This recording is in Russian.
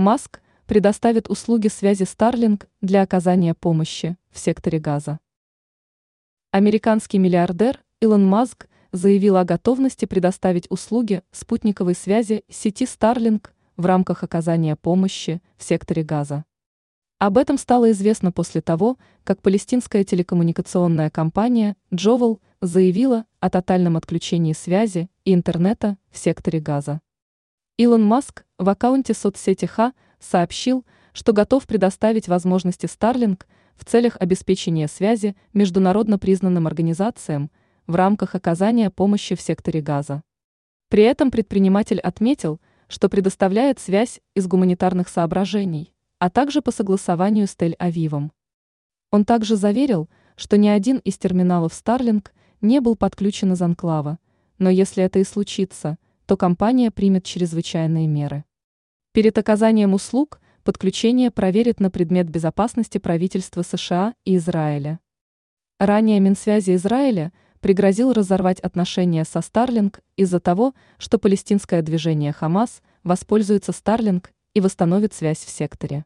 Маск предоставит услуги связи Starlink для оказания помощи в секторе газа. Американский миллиардер Илон Маск заявил о готовности предоставить услуги спутниковой связи сети Starlink в рамках оказания помощи в секторе газа. Об этом стало известно после того, как палестинская телекоммуникационная компания Джовел заявила о тотальном отключении связи и интернета в секторе газа. Илон Маск в аккаунте соцсети Ха сообщил, что готов предоставить возможности Starlink в целях обеспечения связи международно признанным организациям в рамках оказания помощи в секторе газа. При этом предприниматель отметил, что предоставляет связь из гуманитарных соображений, а также по согласованию с Тель-Авивом. Он также заверил, что ни один из терминалов Starlink не был подключен из анклава, но если это и случится – то компания примет чрезвычайные меры. Перед оказанием услуг подключение проверит на предмет безопасности правительства США и Израиля. Ранее Минсвязи Израиля пригрозил разорвать отношения со Starlink из-за того, что палестинское движение Хамас воспользуется Starlink и восстановит связь в секторе.